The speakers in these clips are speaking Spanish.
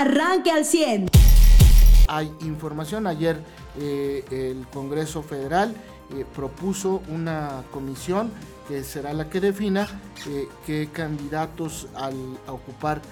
arranque al 100. Hay información, ayer eh, el Congreso Federal eh, propuso una comisión que será la que defina eh, qué candidatos al, a ocupar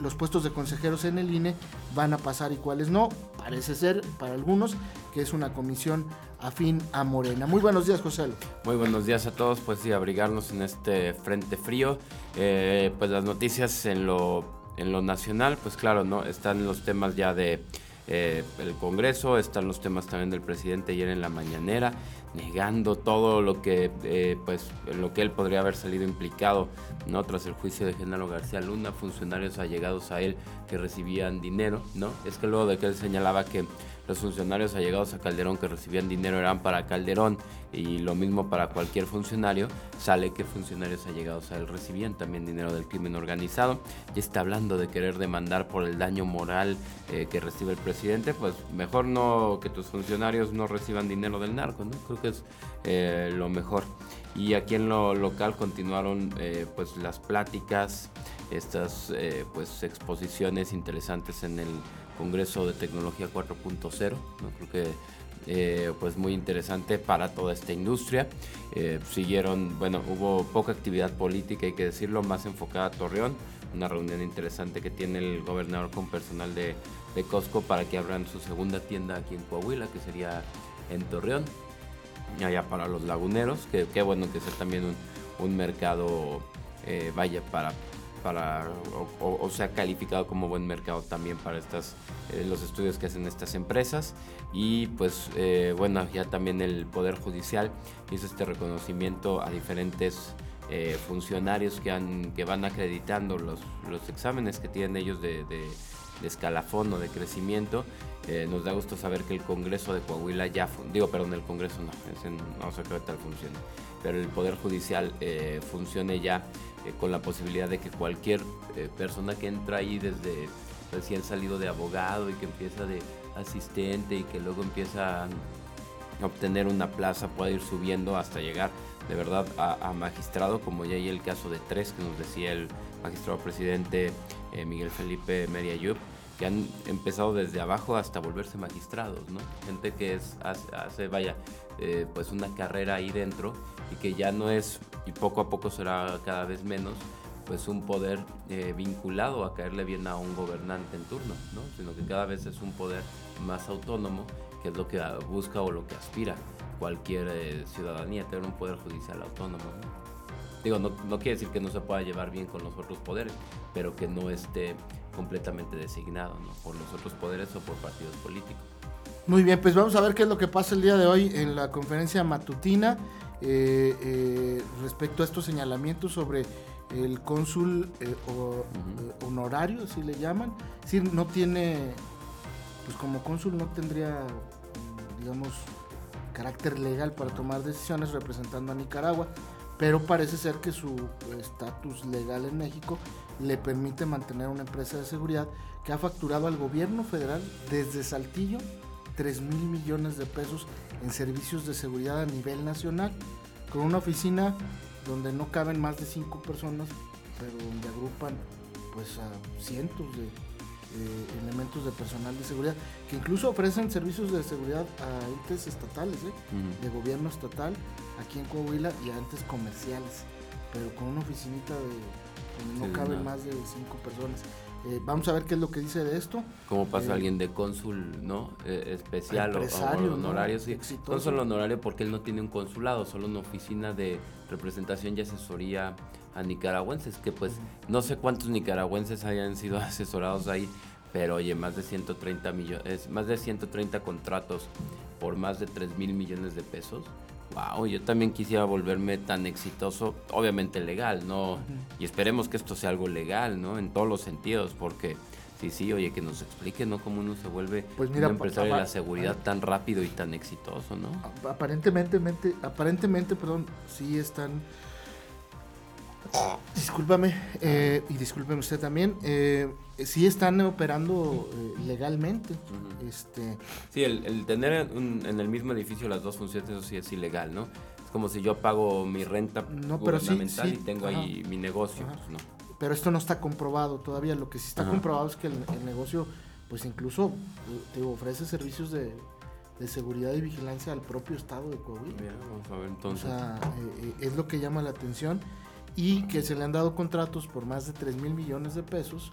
los puestos de consejeros en el INE van a pasar y cuáles no. Parece ser para algunos que es una comisión afín a Morena. Muy buenos días, José. Muy buenos días a todos. Pues sí, abrigarnos en este frente frío. pues las noticias en lo, en lo nacional, pues claro, ¿no? Están los temas ya de eh, el Congreso, están los temas también del presidente ayer en la mañanera, negando todo lo que, eh, pues, lo que él podría haber salido implicado, ¿no? Tras el juicio de Genaro García Luna, funcionarios allegados a él que recibían dinero, ¿no? Es que luego de que él señalaba que los funcionarios allegados a Calderón que recibían dinero eran para Calderón y lo mismo para cualquier funcionario, sale que funcionarios allegados a él recibían también dinero del crimen organizado. Y está hablando de querer demandar por el daño moral eh, que recibe el presidente, pues mejor no que tus funcionarios no reciban dinero del narco, ¿no? Creo que es eh, lo mejor. Y aquí en lo local continuaron eh, pues las pláticas, estas pues exposiciones interesantes en el Congreso de Tecnología 4.0, ¿no? creo que eh, pues muy interesante para toda esta industria. Eh, siguieron, bueno, hubo poca actividad política, hay que decirlo, más enfocada a Torreón, una reunión interesante que tiene el gobernador con personal de, de Costco para que abran su segunda tienda aquí en Coahuila, que sería en Torreón, allá para los laguneros, que bueno que sea también un, un mercado, eh, vaya, para para o, sea calificado como buen mercado también para estas eh, los estudios que hacen estas empresas. Y pues eh, bueno ya también el poder judicial hizo este reconocimiento a diferentes eh, funcionarios que han que van acreditando los, los exámenes que tienen ellos de, escalafón o de crecimiento nos da gusto saber que el Congreso de Coahuila ya digo perdón el Congreso no no sé qué tal funciona pero el poder judicial funcione ya eh, con la posibilidad de que cualquier eh, persona que entra ahí desde recién salido de abogado y que empieza de asistente y que luego empieza a obtener una plaza pueda ir subiendo hasta llegar de verdad a, magistrado, como ya hay el caso de tres que nos decía el magistrado presidente eh, Miguel Felipe Meriayub, que han empezado desde abajo hasta volverse magistrados, ¿no? Gente que es, hace, vaya, pues una carrera ahí dentro y que ya no es, y poco a poco será cada vez menos, pues un poder eh, vinculado a caerle bien a un gobernante en turno, ¿no? sino que cada vez es un poder más autónomo, que es lo que busca o lo que aspira cualquier eh, ciudadanía, tener un poder judicial autónomo. Digo, no, no quiere decir que no se pueda llevar bien con los otros poderes, pero que no esté completamente designado ¿no? por los otros poderes o por partidos políticos. Muy bien, pues vamos a ver qué es lo que pasa el día de hoy en la conferencia matutina. Eh, eh, respecto a estos señalamientos sobre el cónsul eh, honorario, si le llaman. Si no tiene, pues como cónsul no tendría, digamos, carácter legal para tomar decisiones representando a Nicaragua, pero parece ser que su estatus legal en México le permite mantener una empresa de seguridad que ha facturado al gobierno federal desde Saltillo 3 mil millones de pesos en servicios de seguridad a nivel nacional, con una oficina donde no caben más de 5 personas, pero donde agrupan pues a cientos de elementos de personal de seguridad, que incluso ofrecen servicios de seguridad a entes estatales, ¿eh? de gobierno estatal, aquí en Coahuila, y a entes comerciales, pero con una oficinita de donde no caben más de 5 personas. Eh, vamos a ver qué es lo que dice de esto. ¿Cómo pasa eh, alguien de cónsul, ¿no? Eh, especial o, honorario, sí. Cónsul honorario porque él no tiene un consulado, solo una oficina de representación y asesoría a nicaragüenses, que pues no sé cuántos nicaragüenses hayan sido asesorados ahí, pero oye, más de 130 millones, más de 130 contratos por más de 3 mil millones de pesos wow, yo también quisiera volverme tan exitoso, obviamente legal, ¿no? Y esperemos que esto sea algo legal, ¿no? En todos los sentidos, porque sí, sí, oye, que nos explique, ¿no? Cómo uno se vuelve pues un empresario de la seguridad tan rápido y tan exitoso, ¿no? Aparentemente, aparentemente, perdón, sí están... Discúlpame, eh, y discúlpeme usted también, eh, sí están operando eh, legalmente. este... Sí, el, tener en el mismo edificio las dos funciones, eso sí es ilegal, ¿no? Es como si yo pago mi renta no, gubernamental y tengo ahí mi negocio. Pues, pero esto no está comprobado todavía. Lo que sí está comprobado es que el, negocio, pues incluso te ofrece servicios de, seguridad y vigilancia al propio estado de Coahuila. vamos a ver entonces. O sea, eh, eh, es lo que llama la atención y que se le han dado contratos por más de 3 mil millones de pesos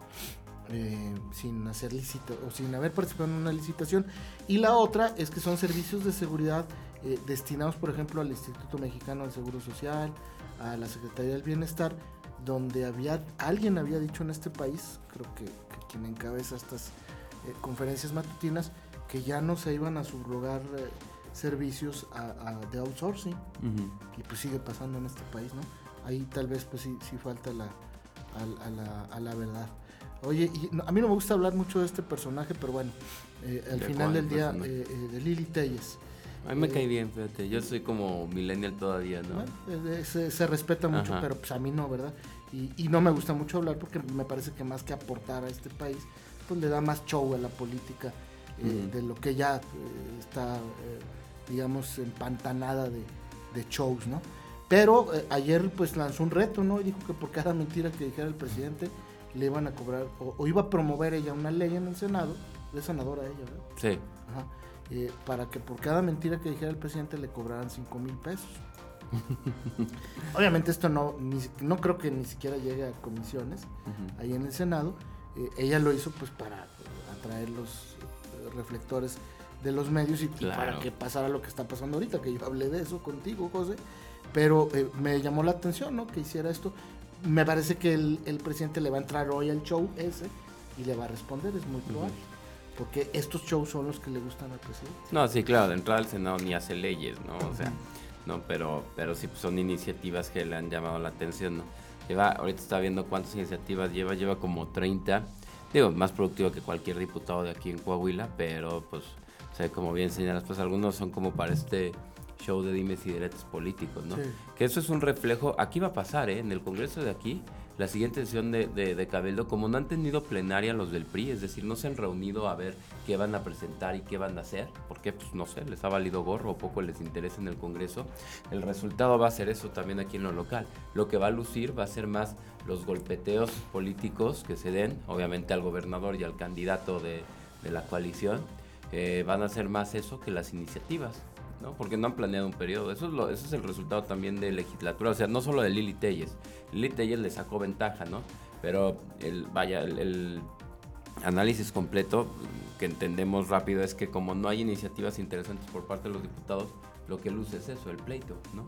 eh, sin hacer licita o sin haber participado en una licitación. Y la otra es que son servicios de seguridad eh, destinados, por ejemplo, al Instituto Mexicano del Seguro Social, a la Secretaría del Bienestar, donde había alguien había dicho en este país, creo que, quien encabeza estas eh, conferencias matutinas, que ya no se iban a subrogar servicios de outsourcing. Y pues sigue pasando en este país, ¿no? Ahí tal vez pues sí, sí falta la, a la verdad. Oye, y a mí no me gusta hablar mucho de este personaje, pero bueno, eh, al final del día, eh, eh, de Lili Telles. A mí me cae bien, fíjate, yo soy como millennial todavía, ¿no? se, respeta mucho, pero pues a mí no, ¿verdad? Y, no me gusta mucho hablar porque me parece que más que aportar a este país, pues le da más show a la política de lo que ya está, digamos, empantanada de, de shows, ¿no? Pero ayer pues lanzó un reto, ¿no? Y dijo que por cada mentira que dijera el presidente le iban a cobrar, o, iba a promover ella una ley en el Senado, es senadora ella, ¿verdad? Sí. Ajá, eh, para que por cada mentira que dijera el presidente le cobraran 5 mil pesos. Obviamente esto no, no creo que ni siquiera llegue a comisiones ahí en el Senado. Eh, ella lo hizo pues para atraer los eh, reflectores de los medios y, para que pasara lo que está pasando ahorita, que yo hablé de eso contigo, José. Pero me llamó la atención, ¿no? Que hiciera esto me parece que el, presidente le va a entrar hoy al show ese y le va a responder, es muy probable. Porque estos shows son los que le gustan al presidente. No, sí, claro, de entrada al Senado ni hace leyes, ¿no? O sea, no, pero, pero sí pues, son iniciativas que le han llamado la atención, ¿no? Lleva, ahorita está viendo cuántas iniciativas lleva, lleva como 30. Digo, más productivo que cualquier diputado de aquí en Coahuila, pero pues, o sea, como bien señalas, pues algunos son como para este show de dimes y diretes políticos, ¿no? Que eso es un reflejo, aquí va a pasar, ¿eh? En el Congreso de aquí, la siguiente sesión de, de, Cabello, como no han tenido plenaria los del PRI, es decir, no se han reunido a ver qué van a presentar y qué van a hacer, porque, pues, no sé, les ha valido gorro o poco les interesa en el Congreso, el resultado va a ser eso también aquí en lo local. Lo que va a lucir va a ser más los golpeteos políticos que se den, obviamente al gobernador y al candidato de, de la coalición, eh, van a ser más eso que las iniciativas. Porque no han planeado un periodo. Eso es, lo, eso es el resultado también de legislatura. O sea, no solo de Lili Telles. Lili Telles le sacó ventaja, ¿no? Pero el, vaya, el, análisis completo que entendemos rápido es que como no hay iniciativas interesantes por parte de los diputados, lo que luce es eso, el pleito, ¿no?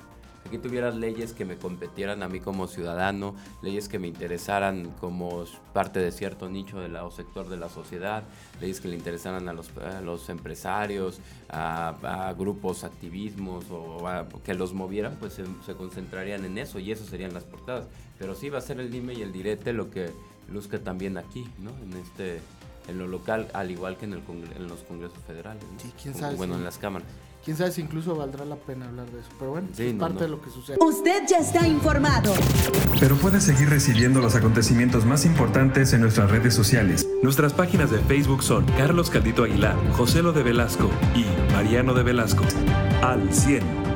aquí tuvieras leyes que me competieran a mí como ciudadano, leyes que me interesaran como parte de cierto nicho de la, o sector de la sociedad, leyes que le interesaran a los, los empresarios, a, grupos, activismos o que los movieran, pues se, concentrarían en eso y eso serían las portadas. Pero sí va a ser el dime y el direte lo que luzca también aquí, ¿no? En este en lo local, al igual que en, el en los congresos federales. Sí, quién sabe. Bueno, en las cámaras quién sabe si incluso valdrá la pena hablar de eso. Pero bueno, es parte de lo que sucede. Usted ya está informado. Pero puede seguir recibiendo los acontecimientos más importantes en nuestras redes sociales. Nuestras páginas de Facebook son Carlos Caldito Aguilar, José Lo de Velasco y Mariano de Velasco. Al 100.